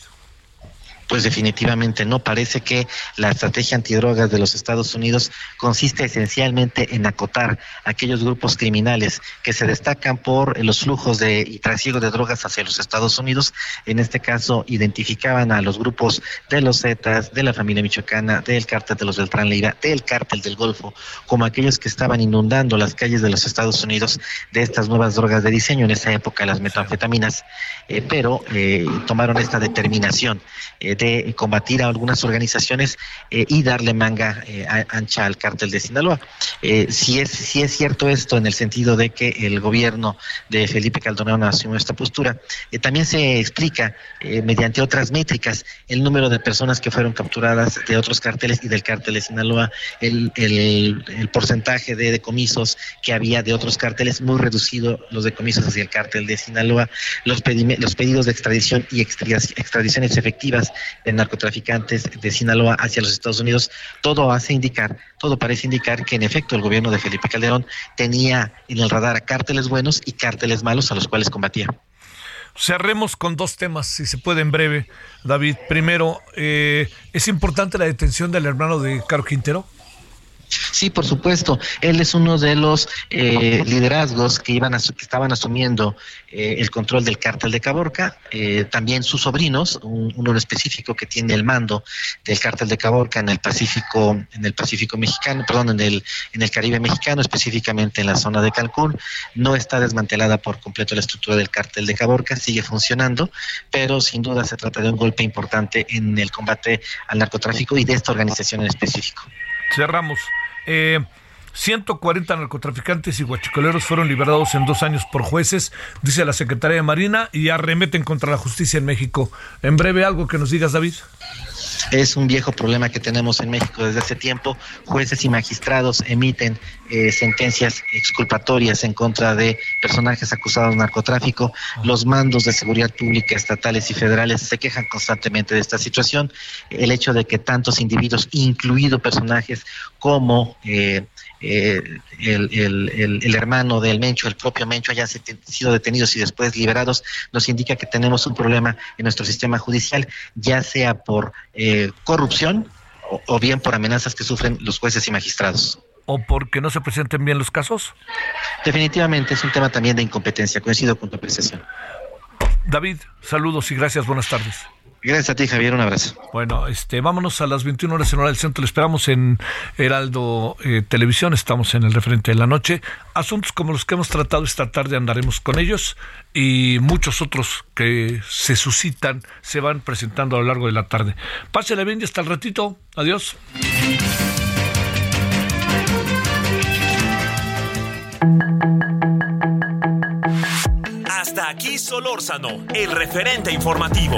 Pues definitivamente no. Parece que la estrategia antidrogas de los Estados Unidos consiste esencialmente en acotar aquellos grupos criminales que se destacan por los flujos de y trasiego de drogas hacia los Estados Unidos. En este caso, identificaban a los grupos de los Zetas, de la familia michoacana, del cártel de los Beltrán Leira, del cártel del Golfo, como aquellos que estaban inundando las calles de los Estados Unidos de estas nuevas drogas de diseño, en esa época las metanfetaminas, eh, pero eh, tomaron esta determinación. Eh, de combatir a algunas organizaciones eh, y darle manga eh, ancha al cártel de Sinaloa. Eh, si, es, si es cierto esto en el sentido de que el gobierno de Felipe Calderón asumió esta postura, también se explica mediante otras métricas el número de personas que fueron capturadas de otros cárteles y del cártel de Sinaloa, el, el, porcentaje de decomisos que había de otros cárteles, muy reducido los decomisos hacia el cártel de Sinaloa, los, los pedidos de extradición y extradiciones efectivas de narcotraficantes de Sinaloa hacia los Estados Unidos, todo hace indicar, todo parece indicar que en efecto el gobierno de Felipe Calderón tenía en el radar a cárteles buenos y cárteles malos a los cuales combatía. Cerremos con dos temas, si se puede en breve, David. Primero, eh, ¿es importante la detención del hermano de Caro Quintero? Sí, por supuesto. Él es uno de los eh, liderazgos que iban que estaban asumiendo eh, el control del cártel de Caborca. Eh, también sus sobrinos, uno en específico que tiene el mando del cártel de Caborca en el Pacífico, en el Pacífico mexicano, perdón, en el en el Caribe mexicano, específicamente en la zona de Cancún. No está desmantelada por completo la estructura del cártel de Caborca, sigue funcionando, pero sin duda se trata de un golpe importante en el combate al narcotráfico y de esta organización en específico. Cerramos. Eh, 140 narcotraficantes y guachicoleros fueron liberados en dos años por jueces, dice la Secretaría de Marina, y arremeten contra la justicia en México. En breve, algo que nos digas, David. Es un viejo problema que tenemos en México desde hace tiempo. Jueces y magistrados emiten eh, sentencias exculpatorias en contra de personajes acusados de narcotráfico. Los mandos de seguridad pública estatales y federales se quejan constantemente de esta situación. El hecho de que tantos individuos, incluidos personajes como eh, eh, el, el, el, hermano del Mencho, el propio Mencho, hayan sido detenidos y después liberados, nos indica que tenemos un problema en nuestro sistema judicial, ya sea por eh, corrupción o, o bien por amenazas que sufren los jueces y magistrados. ¿O porque no se presenten bien los casos? Definitivamente es un tema también de incompetencia, coincido con tu apreciación. David, saludos y gracias, buenas tardes. Gracias a ti, Javier. Un abrazo. Bueno, este, vámonos a las 21 horas en hora del centro. Le esperamos en Heraldo eh, Televisión. Estamos en el referente de la noche. Asuntos como los que hemos tratado esta tarde andaremos con ellos y muchos otros que se suscitan se van presentando a lo largo de la tarde. Pásele bien y hasta el ratito. Adiós. Hasta aquí Solórzano, el referente informativo.